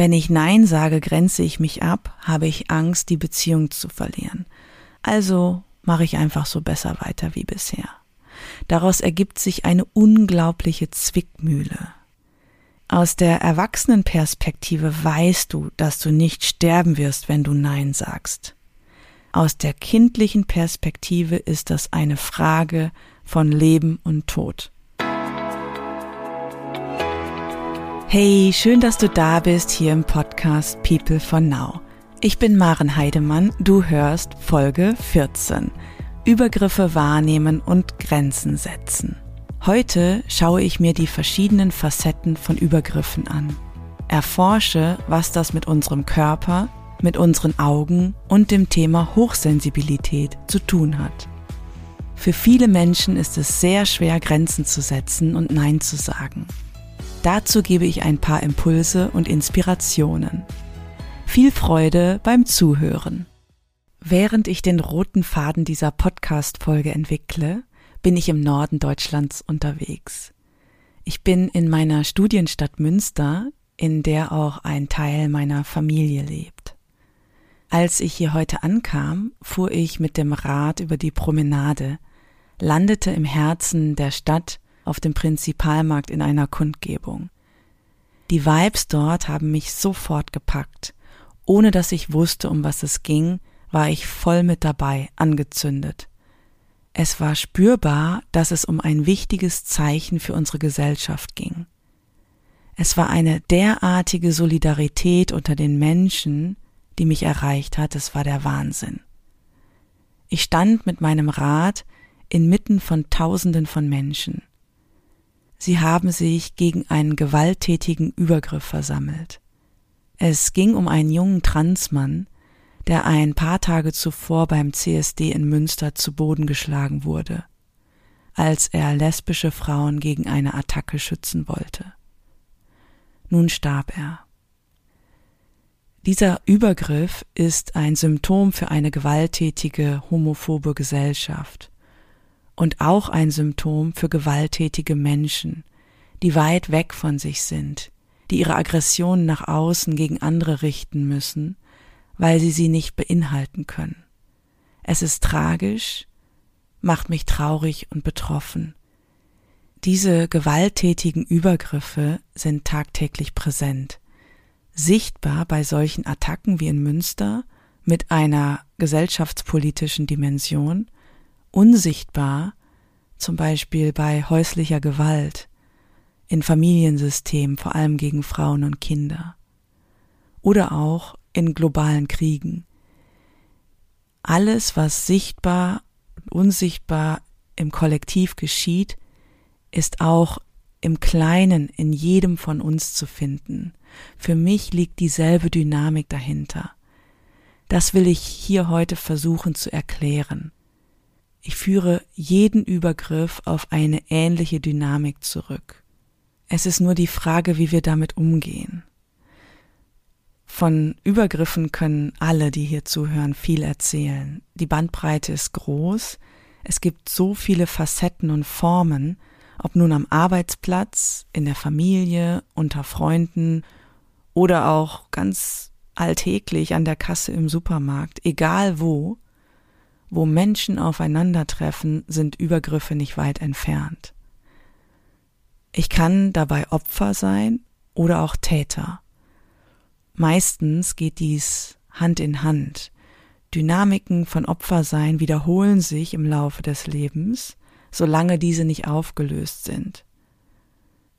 Wenn ich Nein sage, grenze ich mich ab, habe ich Angst, die Beziehung zu verlieren. Also mache ich einfach so besser weiter wie bisher. Daraus ergibt sich eine unglaubliche Zwickmühle. Aus der Erwachsenenperspektive weißt du, dass du nicht sterben wirst, wenn du Nein sagst. Aus der kindlichen Perspektive ist das eine Frage von Leben und Tod. Hey, schön, dass du da bist hier im Podcast People for Now. Ich bin Maren Heidemann, du hörst Folge 14. Übergriffe wahrnehmen und Grenzen setzen. Heute schaue ich mir die verschiedenen Facetten von Übergriffen an. Erforsche, was das mit unserem Körper, mit unseren Augen und dem Thema Hochsensibilität zu tun hat. Für viele Menschen ist es sehr schwer, Grenzen zu setzen und Nein zu sagen. Dazu gebe ich ein paar Impulse und Inspirationen. Viel Freude beim Zuhören. Während ich den roten Faden dieser Podcast-Folge entwickle, bin ich im Norden Deutschlands unterwegs. Ich bin in meiner Studienstadt Münster, in der auch ein Teil meiner Familie lebt. Als ich hier heute ankam, fuhr ich mit dem Rad über die Promenade, landete im Herzen der Stadt auf dem Prinzipalmarkt in einer Kundgebung. Die Vibes dort haben mich sofort gepackt. Ohne dass ich wusste, um was es ging, war ich voll mit dabei, angezündet. Es war spürbar, dass es um ein wichtiges Zeichen für unsere Gesellschaft ging. Es war eine derartige Solidarität unter den Menschen, die mich erreicht hat, es war der Wahnsinn. Ich stand mit meinem Rad inmitten von Tausenden von Menschen. Sie haben sich gegen einen gewalttätigen Übergriff versammelt. Es ging um einen jungen Transmann, der ein paar Tage zuvor beim CSD in Münster zu Boden geschlagen wurde, als er lesbische Frauen gegen eine Attacke schützen wollte. Nun starb er. Dieser Übergriff ist ein Symptom für eine gewalttätige homophobe Gesellschaft und auch ein Symptom für gewalttätige Menschen, die weit weg von sich sind, die ihre Aggressionen nach außen gegen andere richten müssen weil sie sie nicht beinhalten können. Es ist tragisch, macht mich traurig und betroffen. Diese gewalttätigen Übergriffe sind tagtäglich präsent, sichtbar bei solchen Attacken wie in Münster mit einer gesellschaftspolitischen Dimension, unsichtbar zum Beispiel bei häuslicher Gewalt, in Familiensystemen, vor allem gegen Frauen und Kinder, oder auch in globalen Kriegen. Alles, was sichtbar und unsichtbar im Kollektiv geschieht, ist auch im Kleinen in jedem von uns zu finden. Für mich liegt dieselbe Dynamik dahinter. Das will ich hier heute versuchen zu erklären. Ich führe jeden Übergriff auf eine ähnliche Dynamik zurück. Es ist nur die Frage, wie wir damit umgehen. Von Übergriffen können alle, die hier zuhören, viel erzählen. Die Bandbreite ist groß. Es gibt so viele Facetten und Formen, ob nun am Arbeitsplatz, in der Familie, unter Freunden oder auch ganz alltäglich an der Kasse im Supermarkt, egal wo, wo Menschen aufeinandertreffen, sind Übergriffe nicht weit entfernt. Ich kann dabei Opfer sein oder auch Täter. Meistens geht dies Hand in Hand. Dynamiken von Opfersein wiederholen sich im Laufe des Lebens, solange diese nicht aufgelöst sind.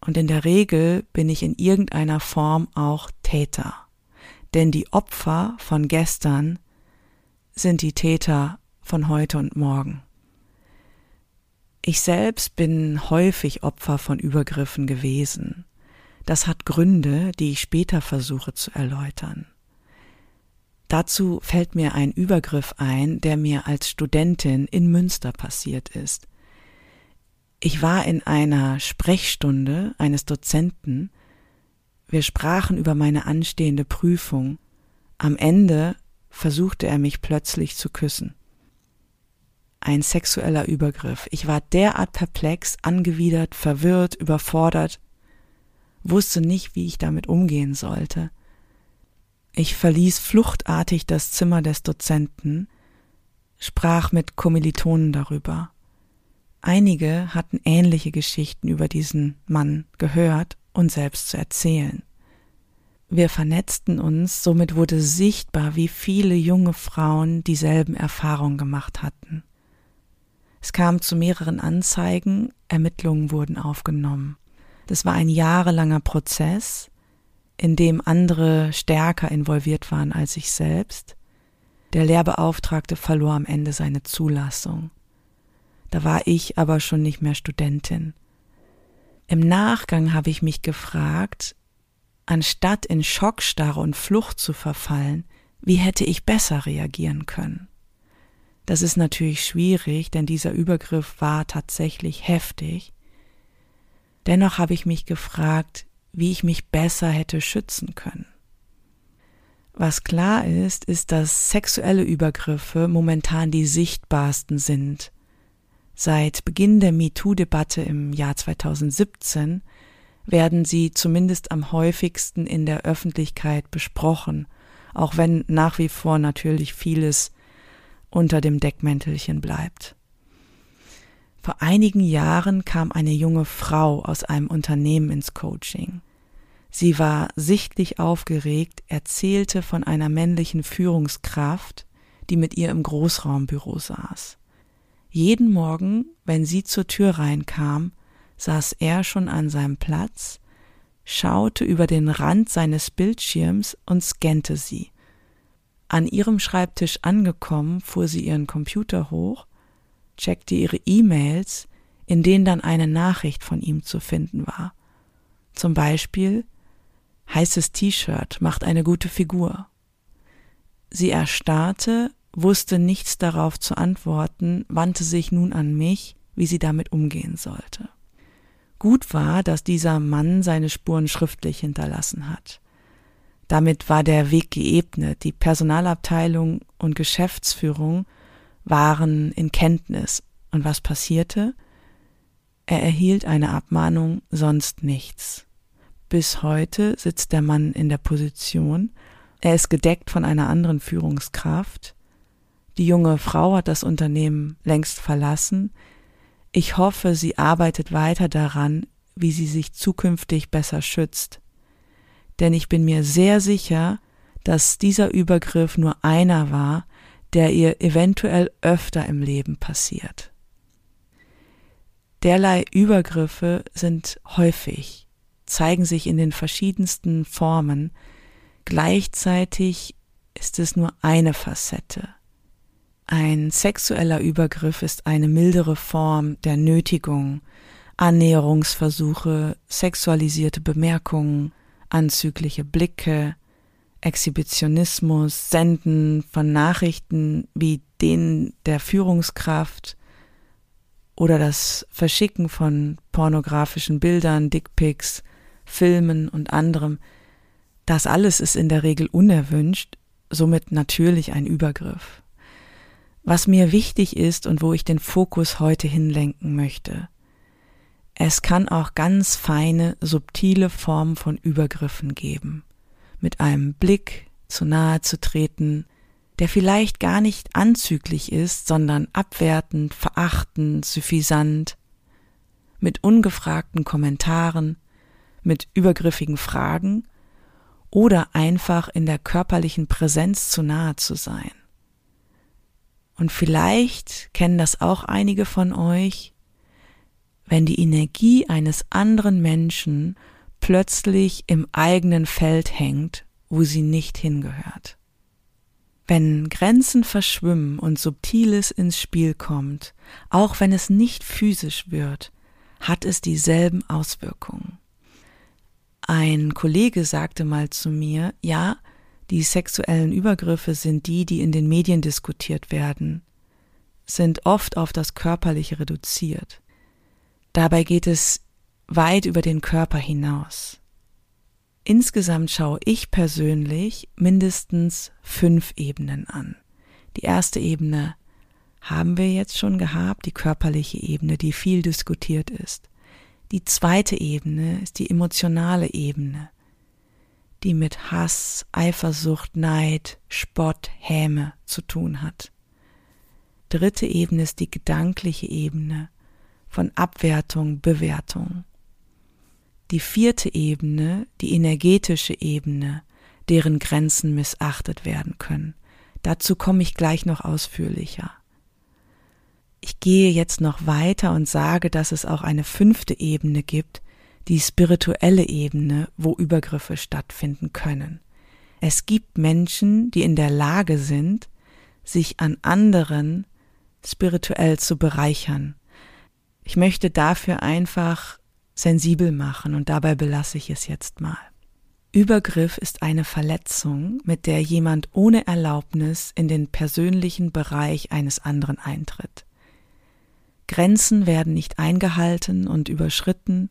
Und in der Regel bin ich in irgendeiner Form auch Täter. Denn die Opfer von gestern sind die Täter von heute und morgen. Ich selbst bin häufig Opfer von Übergriffen gewesen. Das hat Gründe, die ich später versuche zu erläutern. Dazu fällt mir ein Übergriff ein, der mir als Studentin in Münster passiert ist. Ich war in einer Sprechstunde eines Dozenten. Wir sprachen über meine anstehende Prüfung. Am Ende versuchte er mich plötzlich zu küssen. Ein sexueller Übergriff. Ich war derart perplex, angewidert, verwirrt, überfordert, wusste nicht, wie ich damit umgehen sollte. Ich verließ fluchtartig das Zimmer des Dozenten, sprach mit Kommilitonen darüber. Einige hatten ähnliche Geschichten über diesen Mann gehört und selbst zu erzählen. Wir vernetzten uns, somit wurde sichtbar, wie viele junge Frauen dieselben Erfahrungen gemacht hatten. Es kam zu mehreren Anzeigen, Ermittlungen wurden aufgenommen. Das war ein jahrelanger Prozess, in dem andere stärker involviert waren als ich selbst. Der Lehrbeauftragte verlor am Ende seine Zulassung. Da war ich aber schon nicht mehr Studentin. Im Nachgang habe ich mich gefragt, anstatt in Schockstarre und Flucht zu verfallen, wie hätte ich besser reagieren können? Das ist natürlich schwierig, denn dieser Übergriff war tatsächlich heftig. Dennoch habe ich mich gefragt, wie ich mich besser hätte schützen können. Was klar ist, ist, dass sexuelle Übergriffe momentan die sichtbarsten sind. Seit Beginn der MeToo-Debatte im Jahr 2017 werden sie zumindest am häufigsten in der Öffentlichkeit besprochen, auch wenn nach wie vor natürlich vieles unter dem Deckmäntelchen bleibt. Vor einigen Jahren kam eine junge Frau aus einem Unternehmen ins Coaching. Sie war sichtlich aufgeregt, erzählte von einer männlichen Führungskraft, die mit ihr im Großraumbüro saß. Jeden Morgen, wenn sie zur Tür reinkam, saß er schon an seinem Platz, schaute über den Rand seines Bildschirms und scannte sie. An ihrem Schreibtisch angekommen, fuhr sie ihren Computer hoch checkte ihre E-Mails, in denen dann eine Nachricht von ihm zu finden war. Zum Beispiel heißes T-Shirt macht eine gute Figur. Sie erstarrte, wusste nichts darauf zu antworten, wandte sich nun an mich, wie sie damit umgehen sollte. Gut war, dass dieser Mann seine Spuren schriftlich hinterlassen hat. Damit war der Weg geebnet, die Personalabteilung und Geschäftsführung waren in Kenntnis. Und was passierte? Er erhielt eine Abmahnung, sonst nichts. Bis heute sitzt der Mann in der Position, er ist gedeckt von einer anderen Führungskraft, die junge Frau hat das Unternehmen längst verlassen, ich hoffe, sie arbeitet weiter daran, wie sie sich zukünftig besser schützt. Denn ich bin mir sehr sicher, dass dieser Übergriff nur einer war, der ihr eventuell öfter im Leben passiert. Derlei Übergriffe sind häufig, zeigen sich in den verschiedensten Formen, gleichzeitig ist es nur eine Facette. Ein sexueller Übergriff ist eine mildere Form der Nötigung, Annäherungsversuche, sexualisierte Bemerkungen, anzügliche Blicke, Exhibitionismus, Senden von Nachrichten wie denen der Führungskraft oder das Verschicken von pornografischen Bildern, Dickpics, Filmen und anderem, das alles ist in der Regel unerwünscht, somit natürlich ein Übergriff. Was mir wichtig ist und wo ich den Fokus heute hinlenken möchte, es kann auch ganz feine, subtile Formen von Übergriffen geben mit einem Blick zu nahe zu treten, der vielleicht gar nicht anzüglich ist, sondern abwertend, verachtend, suffisant, mit ungefragten Kommentaren, mit übergriffigen Fragen oder einfach in der körperlichen Präsenz zu nahe zu sein. Und vielleicht kennen das auch einige von euch, wenn die Energie eines anderen Menschen plötzlich im eigenen Feld hängt, wo sie nicht hingehört. Wenn Grenzen verschwimmen und Subtiles ins Spiel kommt, auch wenn es nicht physisch wird, hat es dieselben Auswirkungen. Ein Kollege sagte mal zu mir, ja, die sexuellen Übergriffe sind die, die in den Medien diskutiert werden, sind oft auf das Körperliche reduziert. Dabei geht es weit über den Körper hinaus. Insgesamt schaue ich persönlich mindestens fünf Ebenen an. Die erste Ebene haben wir jetzt schon gehabt, die körperliche Ebene, die viel diskutiert ist. Die zweite Ebene ist die emotionale Ebene. die mit Hass, Eifersucht, Neid, Spott, Häme zu tun hat. Dritte Ebene ist die gedankliche Ebene von Abwertung, Bewertung. Die vierte Ebene, die energetische Ebene, deren Grenzen missachtet werden können. Dazu komme ich gleich noch ausführlicher. Ich gehe jetzt noch weiter und sage, dass es auch eine fünfte Ebene gibt, die spirituelle Ebene, wo Übergriffe stattfinden können. Es gibt Menschen, die in der Lage sind, sich an anderen spirituell zu bereichern. Ich möchte dafür einfach sensibel machen und dabei belasse ich es jetzt mal. Übergriff ist eine Verletzung, mit der jemand ohne Erlaubnis in den persönlichen Bereich eines anderen eintritt. Grenzen werden nicht eingehalten und überschritten.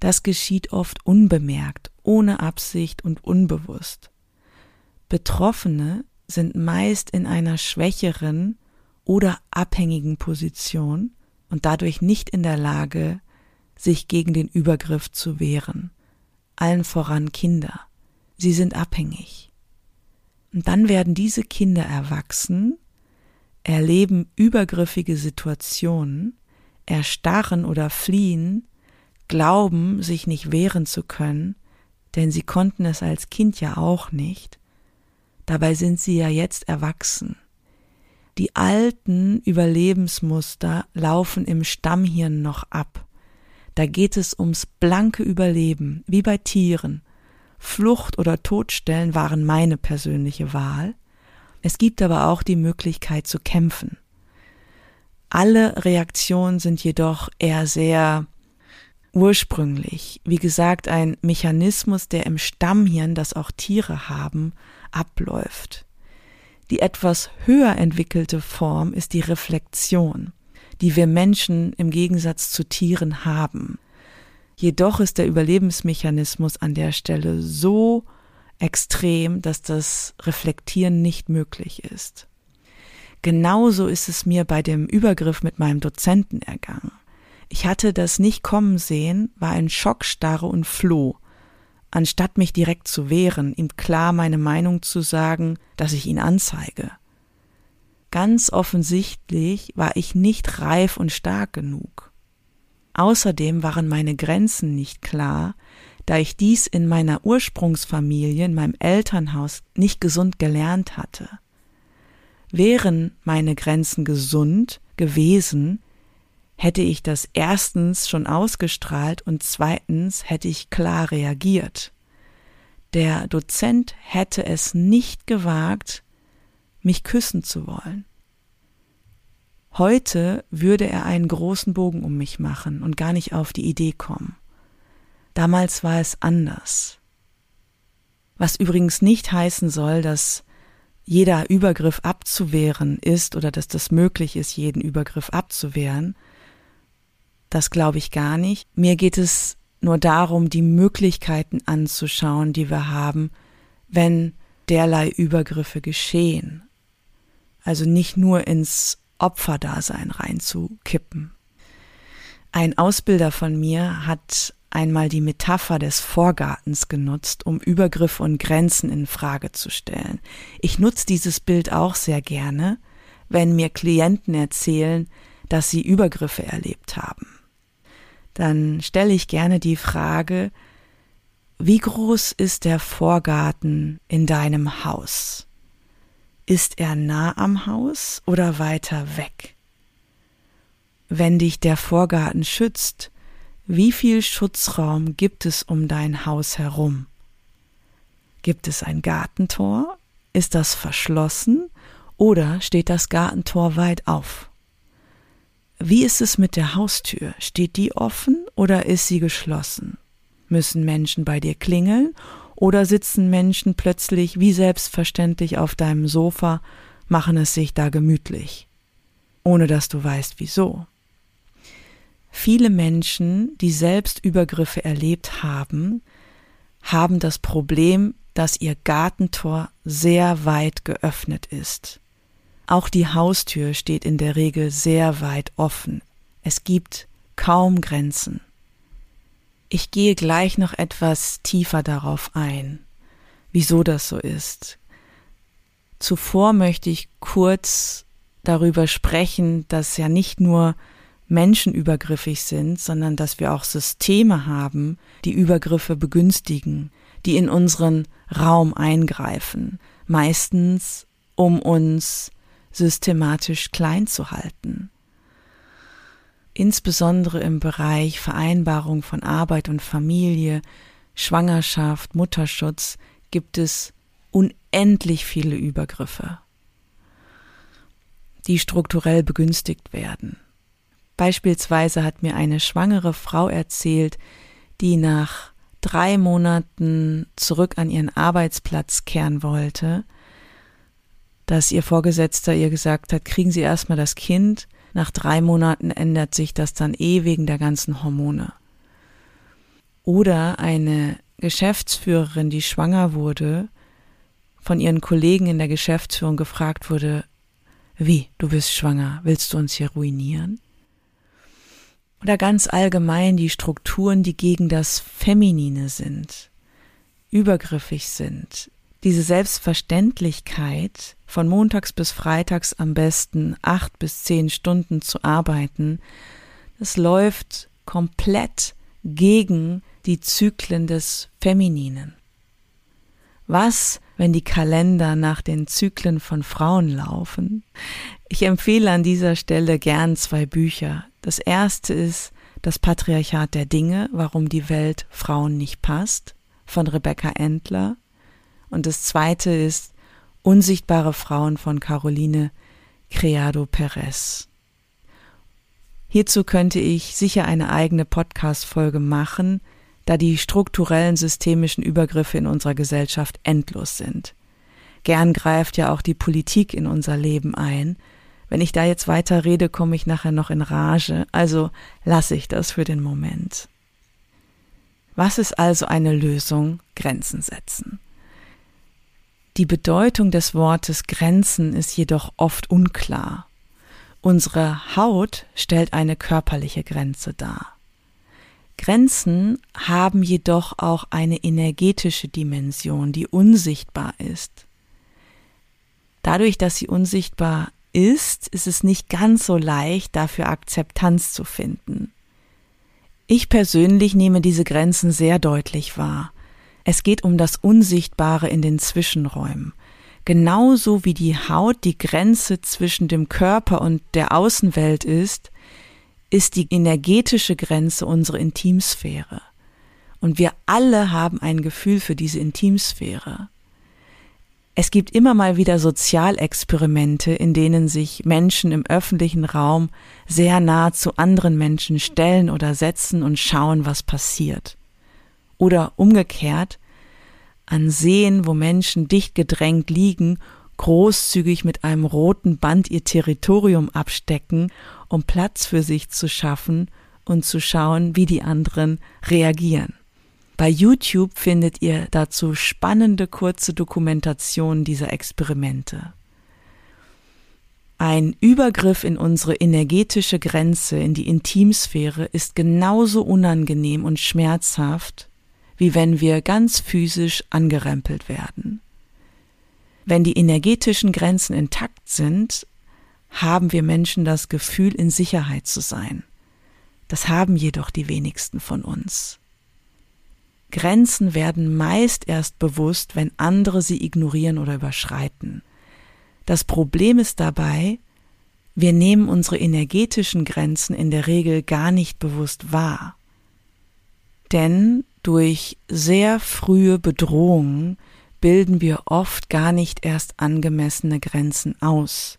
Das geschieht oft unbemerkt, ohne Absicht und unbewusst. Betroffene sind meist in einer schwächeren oder abhängigen Position und dadurch nicht in der Lage, sich gegen den Übergriff zu wehren. Allen voran Kinder. Sie sind abhängig. Und dann werden diese Kinder erwachsen erleben übergriffige Situationen, erstarren oder fliehen, glauben, sich nicht wehren zu können, denn sie konnten es als Kind ja auch nicht. Dabei sind sie ja jetzt erwachsen. Die alten Überlebensmuster laufen im Stammhirn noch ab. Da geht es ums blanke Überleben, wie bei Tieren. Flucht oder Todstellen waren meine persönliche Wahl. Es gibt aber auch die Möglichkeit zu kämpfen. Alle Reaktionen sind jedoch eher sehr ursprünglich. Wie gesagt, ein Mechanismus, der im Stammhirn, das auch Tiere haben, abläuft. Die etwas höher entwickelte Form ist die Reflexion, die wir Menschen im Gegensatz zu Tieren haben. Jedoch ist der Überlebensmechanismus an der Stelle so extrem, dass das Reflektieren nicht möglich ist. Genauso ist es mir bei dem Übergriff mit meinem Dozenten ergangen. Ich hatte das nicht kommen sehen, war in Schockstarre und floh, anstatt mich direkt zu wehren, ihm klar meine Meinung zu sagen, dass ich ihn anzeige. Ganz offensichtlich war ich nicht reif und stark genug. Außerdem waren meine Grenzen nicht klar, da ich dies in meiner Ursprungsfamilie, in meinem Elternhaus nicht gesund gelernt hatte. Wären meine Grenzen gesund gewesen, hätte ich das erstens schon ausgestrahlt und zweitens hätte ich klar reagiert. Der Dozent hätte es nicht gewagt, mich küssen zu wollen. Heute würde er einen großen Bogen um mich machen und gar nicht auf die Idee kommen. Damals war es anders. Was übrigens nicht heißen soll, dass jeder Übergriff abzuwehren ist oder dass das möglich ist, jeden Übergriff abzuwehren. Das glaube ich gar nicht. Mir geht es nur darum, die Möglichkeiten anzuschauen, die wir haben, wenn derlei Übergriffe geschehen. Also nicht nur ins Opferdasein reinzukippen. Ein Ausbilder von mir hat einmal die Metapher des Vorgartens genutzt, um Übergriffe und Grenzen in Frage zu stellen. Ich nutze dieses Bild auch sehr gerne, wenn mir Klienten erzählen, dass sie Übergriffe erlebt haben. Dann stelle ich gerne die Frage, wie groß ist der Vorgarten in deinem Haus? Ist er nah am Haus oder weiter weg? Wenn dich der Vorgarten schützt, wie viel Schutzraum gibt es um dein Haus herum? Gibt es ein Gartentor? Ist das verschlossen oder steht das Gartentor weit auf? Wie ist es mit der Haustür? Steht die offen oder ist sie geschlossen? Müssen Menschen bei dir klingeln oder sitzen Menschen plötzlich wie selbstverständlich auf deinem Sofa, machen es sich da gemütlich, ohne dass du weißt wieso? Viele Menschen, die selbst Übergriffe erlebt haben, haben das Problem, dass ihr Gartentor sehr weit geöffnet ist. Auch die Haustür steht in der Regel sehr weit offen. Es gibt kaum Grenzen. Ich gehe gleich noch etwas tiefer darauf ein, wieso das so ist. Zuvor möchte ich kurz darüber sprechen, dass ja nicht nur Menschen übergriffig sind, sondern dass wir auch Systeme haben, die Übergriffe begünstigen, die in unseren Raum eingreifen, meistens um uns systematisch klein zu halten. Insbesondere im Bereich Vereinbarung von Arbeit und Familie, Schwangerschaft, Mutterschutz gibt es unendlich viele Übergriffe, die strukturell begünstigt werden. Beispielsweise hat mir eine schwangere Frau erzählt, die nach drei Monaten zurück an ihren Arbeitsplatz kehren wollte, dass ihr Vorgesetzter ihr gesagt hat, kriegen Sie erstmal das Kind, nach drei Monaten ändert sich das dann eh wegen der ganzen Hormone. Oder eine Geschäftsführerin, die schwanger wurde, von ihren Kollegen in der Geschäftsführung gefragt wurde, wie, du bist schwanger, willst du uns hier ruinieren? Oder ganz allgemein die Strukturen, die gegen das Feminine sind, übergriffig sind. Diese Selbstverständlichkeit, von montags bis freitags am besten acht bis zehn Stunden zu arbeiten, das läuft komplett gegen die Zyklen des Femininen. Was, wenn die Kalender nach den Zyklen von Frauen laufen? Ich empfehle an dieser Stelle gern zwei Bücher. Das erste ist Das Patriarchat der Dinge, warum die Welt Frauen nicht passt, von Rebecca Endler. Und das zweite ist Unsichtbare Frauen von Caroline Creado Perez. Hierzu könnte ich sicher eine eigene Podcast-Folge machen, da die strukturellen systemischen Übergriffe in unserer Gesellschaft endlos sind. Gern greift ja auch die Politik in unser Leben ein. Wenn ich da jetzt weiter rede, komme ich nachher noch in Rage, also lasse ich das für den Moment. Was ist also eine Lösung? Grenzen setzen. Die Bedeutung des Wortes Grenzen ist jedoch oft unklar. Unsere Haut stellt eine körperliche Grenze dar. Grenzen haben jedoch auch eine energetische Dimension, die unsichtbar ist. Dadurch, dass sie unsichtbar ist, ist es nicht ganz so leicht, dafür Akzeptanz zu finden. Ich persönlich nehme diese Grenzen sehr deutlich wahr. Es geht um das Unsichtbare in den Zwischenräumen. Genauso wie die Haut die Grenze zwischen dem Körper und der Außenwelt ist, ist die energetische Grenze unsere Intimsphäre. Und wir alle haben ein Gefühl für diese Intimsphäre. Es gibt immer mal wieder Sozialexperimente, in denen sich Menschen im öffentlichen Raum sehr nah zu anderen Menschen stellen oder setzen und schauen, was passiert. Oder umgekehrt, an Seen, wo Menschen dicht gedrängt liegen großzügig mit einem roten Band ihr Territorium abstecken, um Platz für sich zu schaffen und zu schauen, wie die anderen reagieren. Bei YouTube findet ihr dazu spannende kurze Dokumentationen dieser Experimente. Ein Übergriff in unsere energetische Grenze, in die Intimsphäre, ist genauso unangenehm und schmerzhaft, wie wenn wir ganz physisch angerempelt werden. Wenn die energetischen Grenzen intakt sind, haben wir Menschen das Gefühl, in Sicherheit zu sein. Das haben jedoch die wenigsten von uns. Grenzen werden meist erst bewusst, wenn andere sie ignorieren oder überschreiten. Das Problem ist dabei, wir nehmen unsere energetischen Grenzen in der Regel gar nicht bewusst wahr. Denn durch sehr frühe Bedrohungen bilden wir oft gar nicht erst angemessene Grenzen aus,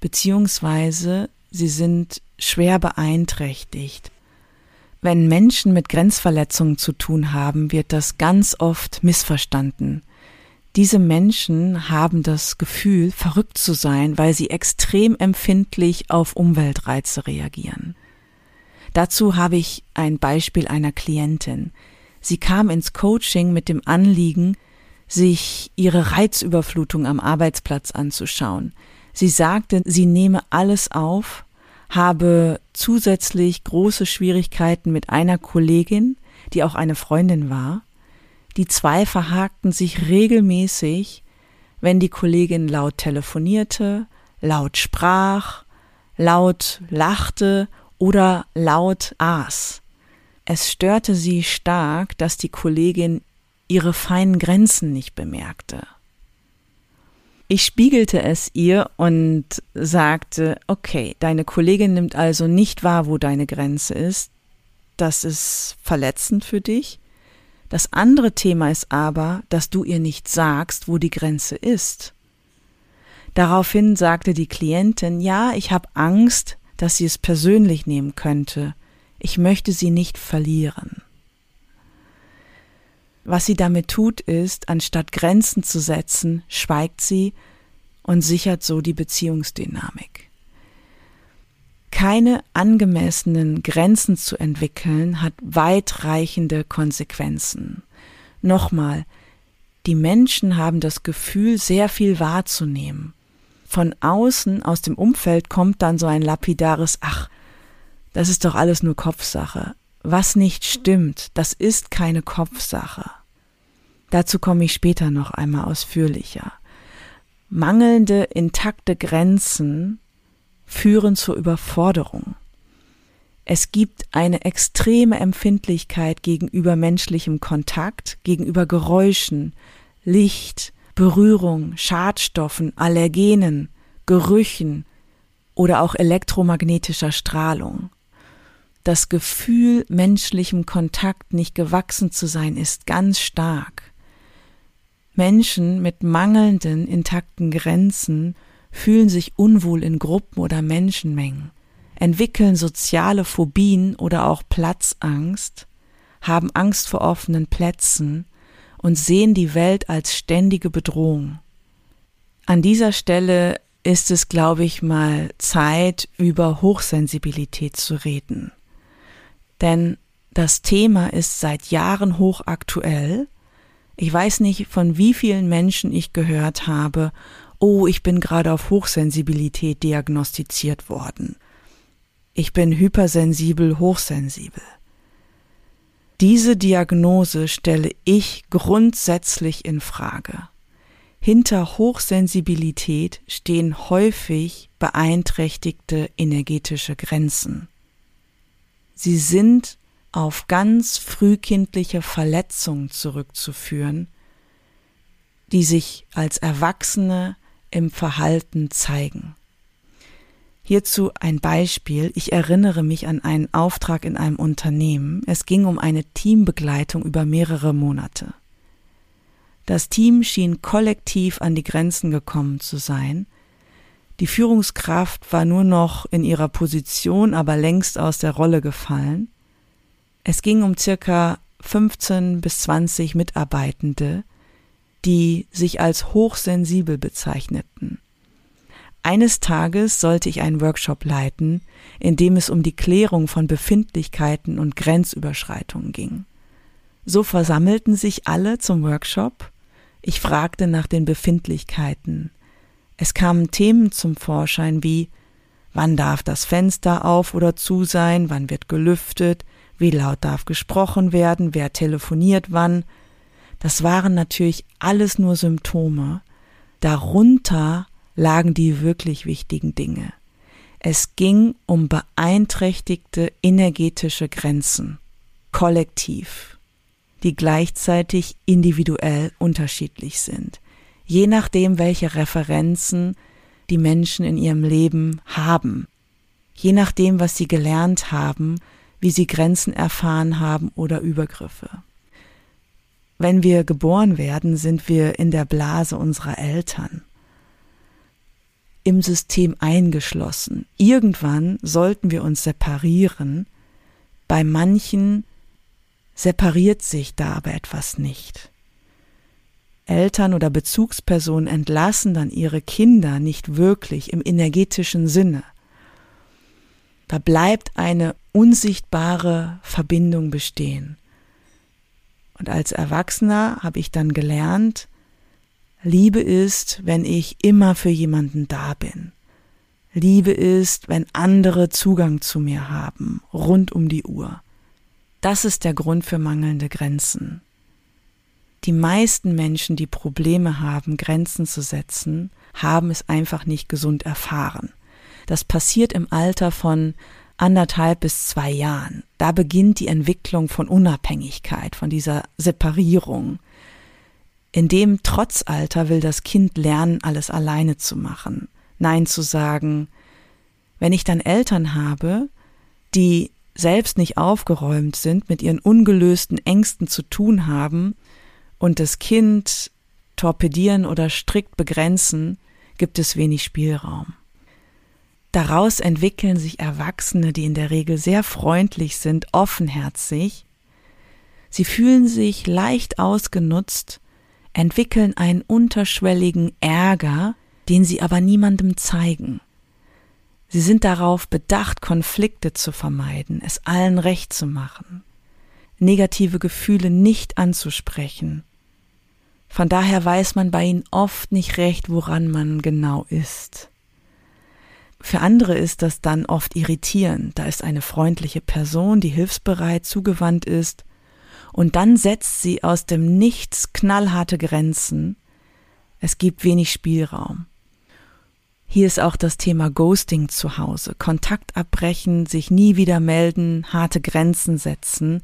beziehungsweise sie sind schwer beeinträchtigt. Wenn Menschen mit Grenzverletzungen zu tun haben, wird das ganz oft missverstanden. Diese Menschen haben das Gefühl, verrückt zu sein, weil sie extrem empfindlich auf Umweltreize reagieren. Dazu habe ich ein Beispiel einer Klientin. Sie kam ins Coaching mit dem Anliegen, sich ihre Reizüberflutung am Arbeitsplatz anzuschauen. Sie sagte, sie nehme alles auf, habe zusätzlich große Schwierigkeiten mit einer Kollegin, die auch eine Freundin war. Die zwei verhakten sich regelmäßig, wenn die Kollegin laut telefonierte, laut sprach, laut lachte oder laut aß. Es störte sie stark, dass die Kollegin ihre feinen Grenzen nicht bemerkte. Ich spiegelte es ihr und sagte, okay, deine Kollegin nimmt also nicht wahr, wo deine Grenze ist. Das ist verletzend für dich. Das andere Thema ist aber, dass du ihr nicht sagst, wo die Grenze ist. Daraufhin sagte die Klientin, ja, ich habe Angst, dass sie es persönlich nehmen könnte. Ich möchte sie nicht verlieren. Was sie damit tut, ist, anstatt Grenzen zu setzen, schweigt sie und sichert so die Beziehungsdynamik. Keine angemessenen Grenzen zu entwickeln, hat weitreichende Konsequenzen. Nochmal, die Menschen haben das Gefühl, sehr viel wahrzunehmen. Von außen, aus dem Umfeld kommt dann so ein lapidares Ach, das ist doch alles nur Kopfsache was nicht stimmt, das ist keine Kopfsache. Dazu komme ich später noch einmal ausführlicher. Mangelnde intakte Grenzen führen zur Überforderung. Es gibt eine extreme Empfindlichkeit gegenüber menschlichem Kontakt, gegenüber Geräuschen, Licht, Berührung, Schadstoffen, Allergenen, Gerüchen oder auch elektromagnetischer Strahlung. Das Gefühl, menschlichem Kontakt nicht gewachsen zu sein, ist ganz stark. Menschen mit mangelnden intakten Grenzen fühlen sich unwohl in Gruppen oder Menschenmengen, entwickeln soziale Phobien oder auch Platzangst, haben Angst vor offenen Plätzen und sehen die Welt als ständige Bedrohung. An dieser Stelle ist es, glaube ich, mal Zeit, über Hochsensibilität zu reden denn das Thema ist seit Jahren hochaktuell. Ich weiß nicht, von wie vielen Menschen ich gehört habe, oh, ich bin gerade auf Hochsensibilität diagnostiziert worden. Ich bin hypersensibel, hochsensibel. Diese Diagnose stelle ich grundsätzlich in Frage. Hinter Hochsensibilität stehen häufig beeinträchtigte energetische Grenzen. Sie sind auf ganz frühkindliche Verletzungen zurückzuführen, die sich als Erwachsene im Verhalten zeigen. Hierzu ein Beispiel. Ich erinnere mich an einen Auftrag in einem Unternehmen. Es ging um eine Teambegleitung über mehrere Monate. Das Team schien kollektiv an die Grenzen gekommen zu sein, die Führungskraft war nur noch in ihrer Position, aber längst aus der Rolle gefallen. Es ging um circa 15 bis 20 Mitarbeitende, die sich als hochsensibel bezeichneten. Eines Tages sollte ich einen Workshop leiten, in dem es um die Klärung von Befindlichkeiten und Grenzüberschreitungen ging. So versammelten sich alle zum Workshop. Ich fragte nach den Befindlichkeiten, es kamen Themen zum Vorschein wie wann darf das Fenster auf oder zu sein, wann wird gelüftet, wie laut darf gesprochen werden, wer telefoniert wann. Das waren natürlich alles nur Symptome. Darunter lagen die wirklich wichtigen Dinge. Es ging um beeinträchtigte energetische Grenzen, kollektiv, die gleichzeitig individuell unterschiedlich sind je nachdem, welche Referenzen die Menschen in ihrem Leben haben, je nachdem, was sie gelernt haben, wie sie Grenzen erfahren haben oder Übergriffe. Wenn wir geboren werden, sind wir in der Blase unserer Eltern, im System eingeschlossen. Irgendwann sollten wir uns separieren. Bei manchen separiert sich da aber etwas nicht. Eltern oder Bezugspersonen entlassen dann ihre Kinder nicht wirklich im energetischen Sinne. Da bleibt eine unsichtbare Verbindung bestehen. Und als Erwachsener habe ich dann gelernt, Liebe ist, wenn ich immer für jemanden da bin. Liebe ist, wenn andere Zugang zu mir haben, rund um die Uhr. das ist der Grund für mangelnde Grenzen. Die meisten Menschen, die Probleme haben, Grenzen zu setzen, haben es einfach nicht gesund erfahren. Das passiert im Alter von anderthalb bis zwei Jahren. Da beginnt die Entwicklung von Unabhängigkeit, von dieser Separierung. In dem Trotzalter will das Kind lernen, alles alleine zu machen, Nein zu sagen. Wenn ich dann Eltern habe, die selbst nicht aufgeräumt sind, mit ihren ungelösten Ängsten zu tun haben und das Kind torpedieren oder strikt begrenzen, gibt es wenig Spielraum. Daraus entwickeln sich Erwachsene, die in der Regel sehr freundlich sind, offenherzig. Sie fühlen sich leicht ausgenutzt, entwickeln einen unterschwelligen Ärger, den sie aber niemandem zeigen. Sie sind darauf bedacht, Konflikte zu vermeiden, es allen recht zu machen, negative Gefühle nicht anzusprechen. Von daher weiß man bei ihnen oft nicht recht, woran man genau ist. Für andere ist das dann oft irritierend. Da ist eine freundliche Person, die hilfsbereit zugewandt ist, und dann setzt sie aus dem Nichts knallharte Grenzen. Es gibt wenig Spielraum. Hier ist auch das Thema Ghosting zu Hause. Kontakt abbrechen, sich nie wieder melden, harte Grenzen setzen,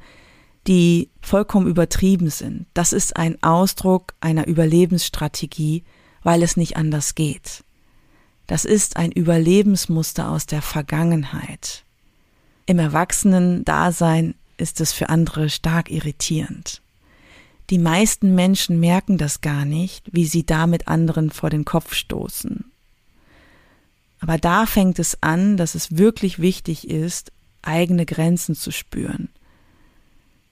die vollkommen übertrieben sind. Das ist ein Ausdruck einer Überlebensstrategie, weil es nicht anders geht. Das ist ein Überlebensmuster aus der Vergangenheit. Im Erwachsenen-Dasein ist es für andere stark irritierend. Die meisten Menschen merken das gar nicht, wie sie damit anderen vor den Kopf stoßen. Aber da fängt es an, dass es wirklich wichtig ist, eigene Grenzen zu spüren.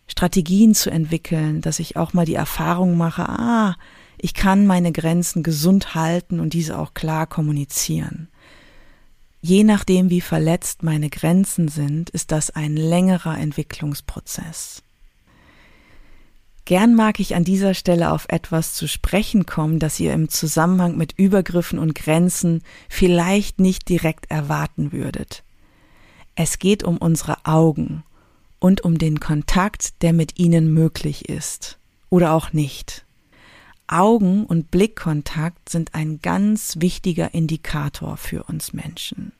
Strategien zu entwickeln, dass ich auch mal die Erfahrung mache, ah, ich kann meine Grenzen gesund halten und diese auch klar kommunizieren. Je nachdem, wie verletzt meine Grenzen sind, ist das ein längerer Entwicklungsprozess. Gern mag ich an dieser Stelle auf etwas zu sprechen kommen, das ihr im Zusammenhang mit Übergriffen und Grenzen vielleicht nicht direkt erwarten würdet. Es geht um unsere Augen und um den Kontakt, der mit ihnen möglich ist oder auch nicht. Augen- und Blickkontakt sind ein ganz wichtiger Indikator für uns Menschen.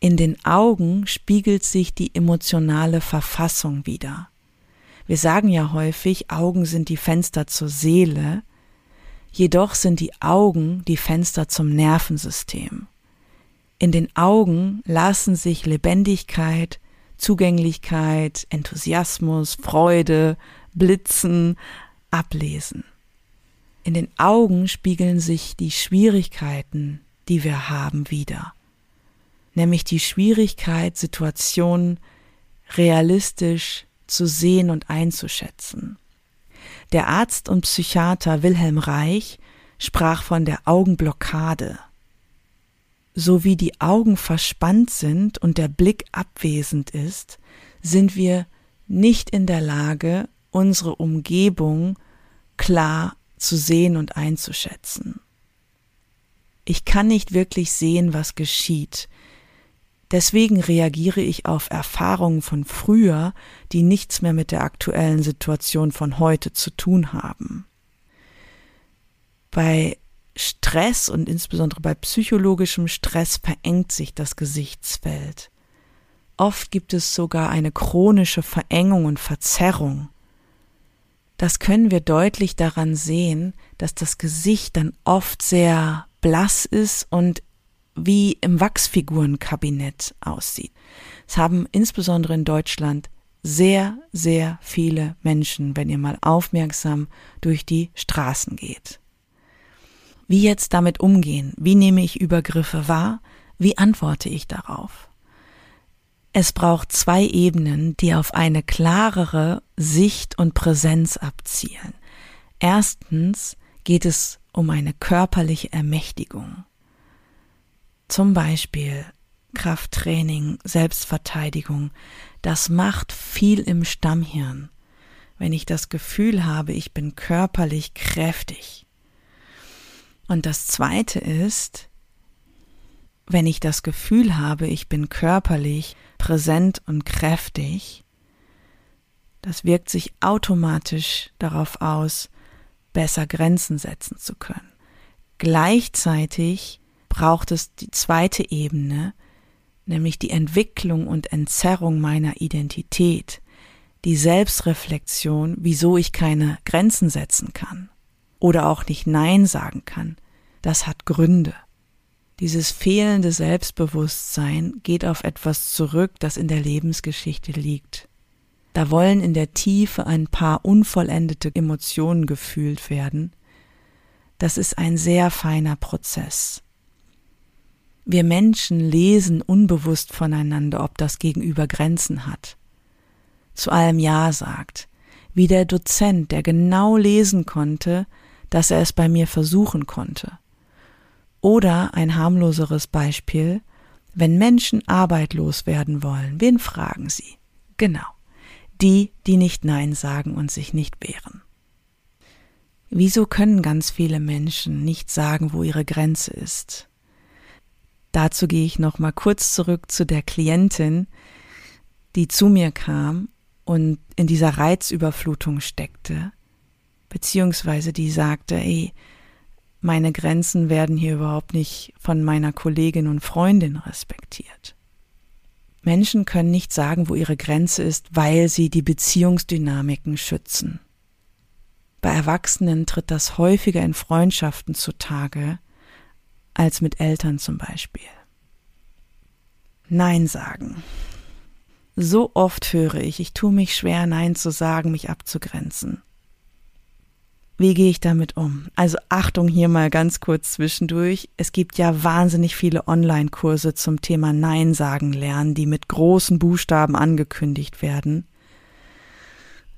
In den Augen spiegelt sich die emotionale Verfassung wider. Wir sagen ja häufig, Augen sind die Fenster zur Seele, jedoch sind die Augen die Fenster zum Nervensystem. In den Augen lassen sich Lebendigkeit, Zugänglichkeit, Enthusiasmus, Freude, Blitzen ablesen. In den Augen spiegeln sich die Schwierigkeiten, die wir haben, wieder. Nämlich die Schwierigkeit, Situationen realistisch zu sehen und einzuschätzen. Der Arzt und Psychiater Wilhelm Reich sprach von der Augenblockade. So wie die Augen verspannt sind und der Blick abwesend ist, sind wir nicht in der Lage, unsere Umgebung klar zu sehen und einzuschätzen. Ich kann nicht wirklich sehen, was geschieht. Deswegen reagiere ich auf Erfahrungen von früher, die nichts mehr mit der aktuellen Situation von heute zu tun haben. Bei Stress und insbesondere bei psychologischem Stress verengt sich das Gesichtsfeld. Oft gibt es sogar eine chronische Verengung und Verzerrung. Das können wir deutlich daran sehen, dass das Gesicht dann oft sehr blass ist und wie im Wachsfigurenkabinett aussieht. Es haben insbesondere in Deutschland sehr, sehr viele Menschen, wenn ihr mal aufmerksam durch die Straßen geht. Wie jetzt damit umgehen? Wie nehme ich Übergriffe wahr? Wie antworte ich darauf? Es braucht zwei Ebenen, die auf eine klarere Sicht und Präsenz abzielen. Erstens geht es um eine körperliche Ermächtigung. Zum Beispiel Krafttraining, Selbstverteidigung. Das macht viel im Stammhirn. Wenn ich das Gefühl habe, ich bin körperlich kräftig. Und das Zweite ist, wenn ich das Gefühl habe, ich bin körperlich präsent und kräftig, Das wirkt sich automatisch darauf aus, besser Grenzen setzen zu können. Gleichzeitig braucht es die zweite Ebene, nämlich die Entwicklung und Entzerrung meiner Identität, die Selbstreflexion, wieso ich keine Grenzen setzen kann oder auch nicht Nein sagen kann, das hat Gründe. Dieses fehlende Selbstbewusstsein geht auf etwas zurück, das in der Lebensgeschichte liegt. Da wollen in der Tiefe ein paar unvollendete Emotionen gefühlt werden. Das ist ein sehr feiner Prozess. Wir Menschen lesen unbewusst voneinander, ob das Gegenüber Grenzen hat. Zu allem Ja sagt, wie der Dozent, der genau lesen konnte, dass er es bei mir versuchen konnte. Oder ein harmloseres Beispiel, wenn Menschen arbeitslos werden wollen, wen fragen sie? Genau, die, die nicht Nein sagen und sich nicht wehren. Wieso können ganz viele Menschen nicht sagen, wo ihre Grenze ist? Dazu gehe ich noch mal kurz zurück zu der Klientin, die zu mir kam und in dieser Reizüberflutung steckte, beziehungsweise die sagte, ey, meine Grenzen werden hier überhaupt nicht von meiner Kollegin und Freundin respektiert. Menschen können nicht sagen, wo ihre Grenze ist, weil sie die Beziehungsdynamiken schützen. Bei Erwachsenen tritt das häufiger in Freundschaften zutage als mit Eltern zum Beispiel. Nein sagen. So oft höre ich, ich tue mich schwer, Nein zu sagen, mich abzugrenzen. Wie gehe ich damit um? Also Achtung hier mal ganz kurz zwischendurch. Es gibt ja wahnsinnig viele Online-Kurse zum Thema Nein sagen lernen, die mit großen Buchstaben angekündigt werden.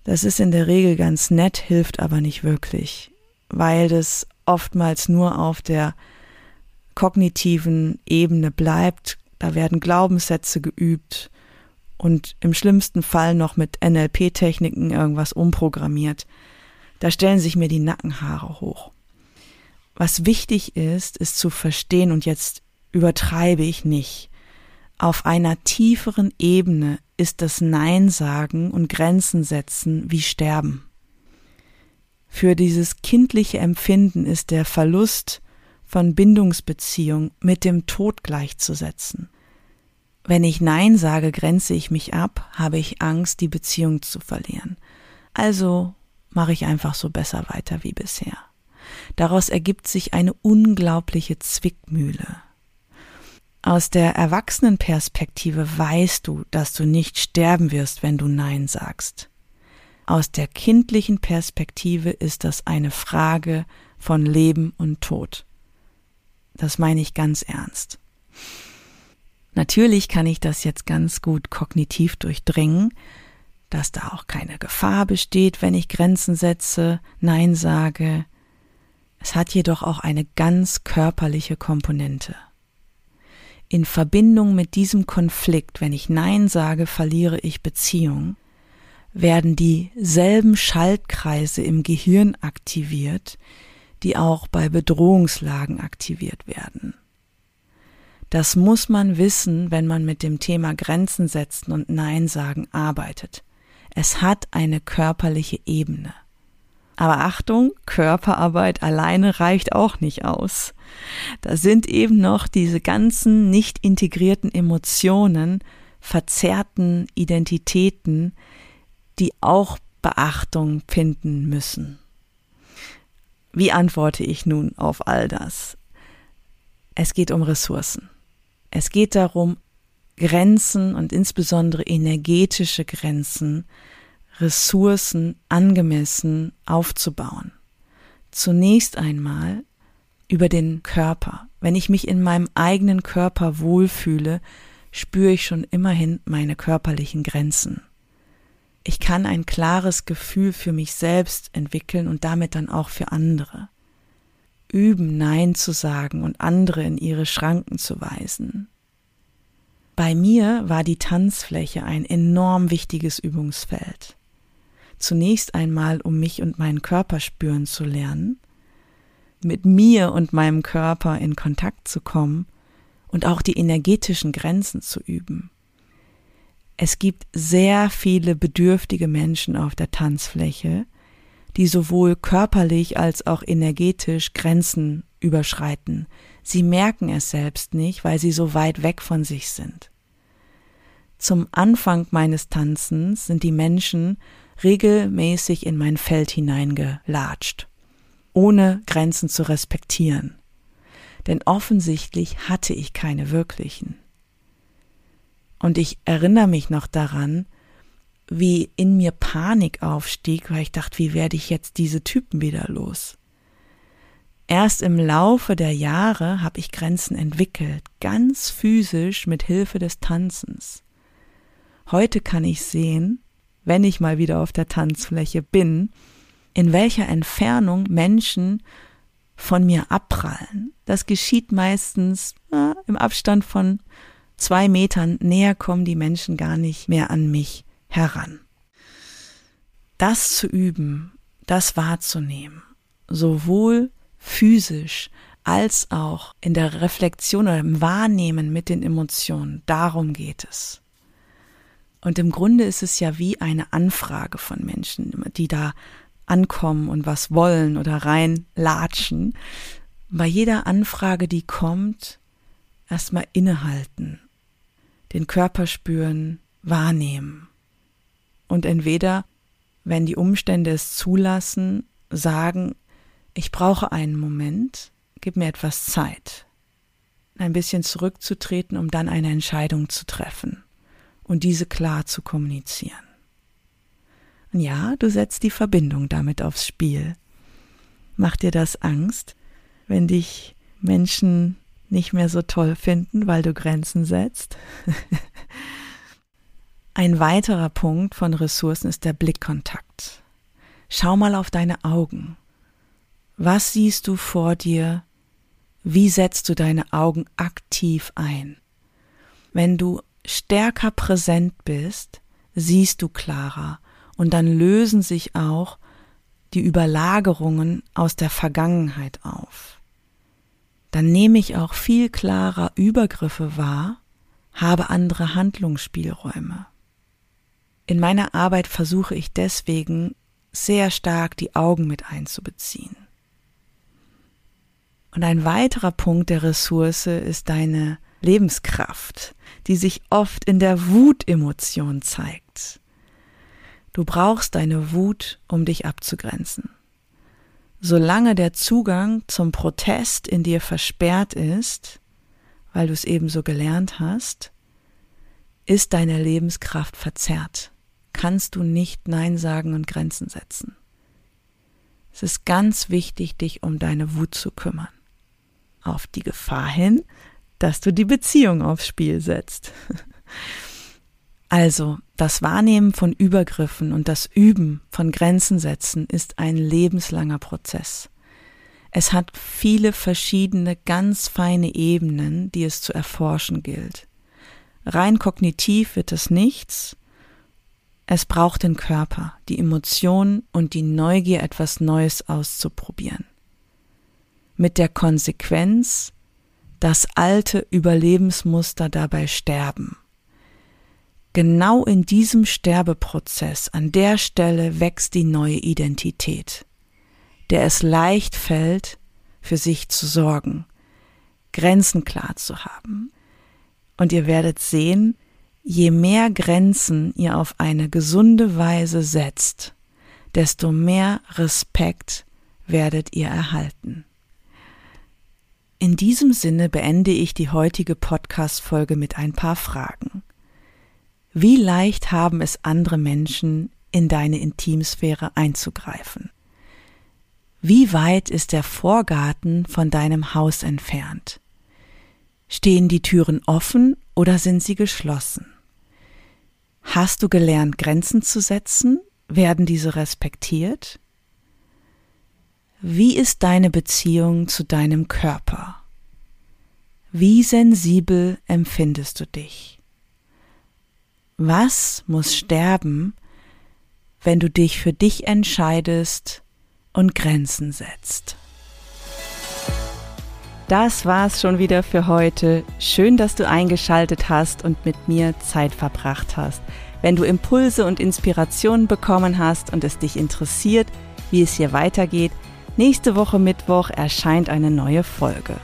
Das ist in der Regel ganz nett, hilft aber nicht wirklich, weil das oftmals nur auf der kognitiven Ebene bleibt. Da werden Glaubenssätze geübt und im schlimmsten Fall noch mit NLP-Techniken irgendwas umprogrammiert. Da stellen sich mir die Nackenhaare hoch. Was wichtig ist, ist zu verstehen, und jetzt übertreibe ich nicht, auf einer tieferen Ebene ist das Nein sagen und Grenzen setzen wie Sterben. Für dieses kindliche Empfinden ist der Verlust von Bindungsbeziehung mit dem Tod gleichzusetzen. Wenn ich Nein sage, grenze ich mich ab, habe ich Angst, die Beziehung zu verlieren. Also mache ich einfach so besser weiter wie bisher. Daraus ergibt sich eine unglaubliche Zwickmühle. Aus der Erwachsenenperspektive weißt du, dass du nicht sterben wirst, wenn du Nein sagst. Aus der kindlichen Perspektive ist das eine Frage von Leben und Tod. Das meine ich ganz ernst. Natürlich kann ich das jetzt ganz gut kognitiv durchdringen, dass da auch keine Gefahr besteht, wenn ich Grenzen setze, Nein sage. Es hat jedoch auch eine ganz körperliche Komponente. In Verbindung mit diesem Konflikt, wenn ich Nein sage, verliere ich Beziehung, werden dieselben Schaltkreise im Gehirn aktiviert, die auch bei Bedrohungslagen aktiviert werden. Das muss man wissen, wenn man mit dem Thema Grenzen setzen und Nein sagen arbeitet. Es hat eine körperliche Ebene. Aber Achtung, Körperarbeit alleine reicht auch nicht aus. Da sind eben noch diese ganzen nicht integrierten Emotionen, verzerrten Identitäten, die auch Beachtung finden müssen. Wie antworte ich nun auf all das? Es geht um Ressourcen. Es geht darum, Grenzen und insbesondere energetische Grenzen, Ressourcen angemessen aufzubauen. Zunächst einmal über den Körper. Wenn ich mich in meinem eigenen Körper wohlfühle, spüre ich schon immerhin meine körperlichen Grenzen. Ich kann ein klares Gefühl für mich selbst entwickeln und damit dann auch für andere. Üben, Nein zu sagen und andere in ihre Schranken zu weisen. Bei mir war die Tanzfläche ein enorm wichtiges Übungsfeld. Zunächst einmal, um mich und meinen Körper spüren zu lernen, mit mir und meinem Körper in Kontakt zu kommen und auch die energetischen Grenzen zu üben. Es gibt sehr viele bedürftige Menschen auf der Tanzfläche, die sowohl körperlich als auch energetisch Grenzen überschreiten. Sie merken es selbst nicht, weil sie so weit weg von sich sind. Zum Anfang meines Tanzens sind die Menschen regelmäßig in mein Feld hineingelatscht, ohne Grenzen zu respektieren. Denn offensichtlich hatte ich keine wirklichen. Und ich erinnere mich noch daran, wie in mir Panik aufstieg, weil ich dachte, wie werde ich jetzt diese Typen wieder los? Erst im Laufe der Jahre habe ich Grenzen entwickelt, ganz physisch mit Hilfe des Tanzens. Heute kann ich sehen, wenn ich mal wieder auf der Tanzfläche bin, in welcher Entfernung Menschen von mir abprallen. Das geschieht meistens äh, im Abstand von zwei Metern. Näher kommen die Menschen gar nicht mehr an mich heran. Das zu üben, das wahrzunehmen, sowohl physisch als auch in der Reflexion oder im Wahrnehmen mit den Emotionen, darum geht es. Und im Grunde ist es ja wie eine Anfrage von Menschen, die da ankommen und was wollen oder reinlatschen. Bei jeder Anfrage, die kommt, erstmal innehalten, den Körper spüren, wahrnehmen. Und entweder, wenn die Umstände es zulassen, sagen, ich brauche einen Moment, gib mir etwas Zeit, ein bisschen zurückzutreten, um dann eine Entscheidung zu treffen und diese klar zu kommunizieren. Und ja, du setzt die Verbindung damit aufs Spiel. Macht dir das Angst, wenn dich Menschen nicht mehr so toll finden, weil du Grenzen setzt? Ein weiterer Punkt von Ressourcen ist der Blickkontakt. Schau mal auf deine Augen. Was siehst du vor dir? Wie setzt du deine Augen aktiv ein? Wenn du stärker präsent bist, siehst du klarer und dann lösen sich auch die Überlagerungen aus der Vergangenheit auf. Dann nehme ich auch viel klarer Übergriffe wahr, habe andere Handlungsspielräume. In meiner Arbeit versuche ich deswegen sehr stark die Augen mit einzubeziehen. Und ein weiterer Punkt der Ressource ist deine Lebenskraft, die sich oft in der Wutemotion zeigt. Du brauchst deine Wut, um dich abzugrenzen. Solange der Zugang zum Protest in dir versperrt ist, weil du es ebenso gelernt hast, ist deine Lebenskraft verzerrt. Kannst du nicht Nein sagen und Grenzen setzen. Es ist ganz wichtig, dich um deine Wut zu kümmern. Auf die Gefahr hin, dass du die Beziehung aufs Spiel setzt. Also, das Wahrnehmen von Übergriffen und das Üben von Grenzen setzen ist ein lebenslanger Prozess. Es hat viele verschiedene, ganz feine Ebenen, die es zu erforschen gilt. Rein kognitiv wird es nichts. Es braucht den Körper, die Emotionen und die Neugier, etwas Neues auszuprobieren. Mit der Konsequenz, dass alte Überlebensmuster dabei sterben. Genau in diesem Sterbeprozess, an der Stelle wächst die neue Identität, der es leicht fällt, für sich zu sorgen, Grenzen klar zu haben. Und ihr werdet sehen, je mehr Grenzen ihr auf eine gesunde Weise setzt, desto mehr Respekt werdet ihr erhalten. In diesem Sinne beende ich die heutige Podcast-Folge mit ein paar Fragen. Wie leicht haben es andere Menschen, in deine Intimsphäre einzugreifen? Wie weit ist der Vorgarten von deinem Haus entfernt? Stehen die Türen offen oder sind sie geschlossen? Hast du gelernt, Grenzen zu setzen? Werden diese respektiert? Wie ist deine Beziehung zu deinem Körper? Wie sensibel empfindest du dich? Was muss sterben, wenn du dich für dich entscheidest und Grenzen setzt? Das war's schon wieder für heute. Schön, dass du eingeschaltet hast und mit mir Zeit verbracht hast. Wenn du Impulse und Inspirationen bekommen hast und es dich interessiert, wie es hier weitergeht, nächste Woche Mittwoch erscheint eine neue Folge.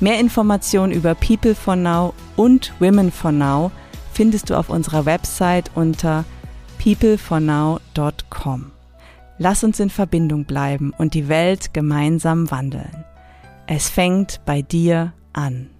Mehr Informationen über People for Now und Women for Now findest du auf unserer Website unter peoplefornow.com. Lass uns in Verbindung bleiben und die Welt gemeinsam wandeln. Es fängt bei dir an.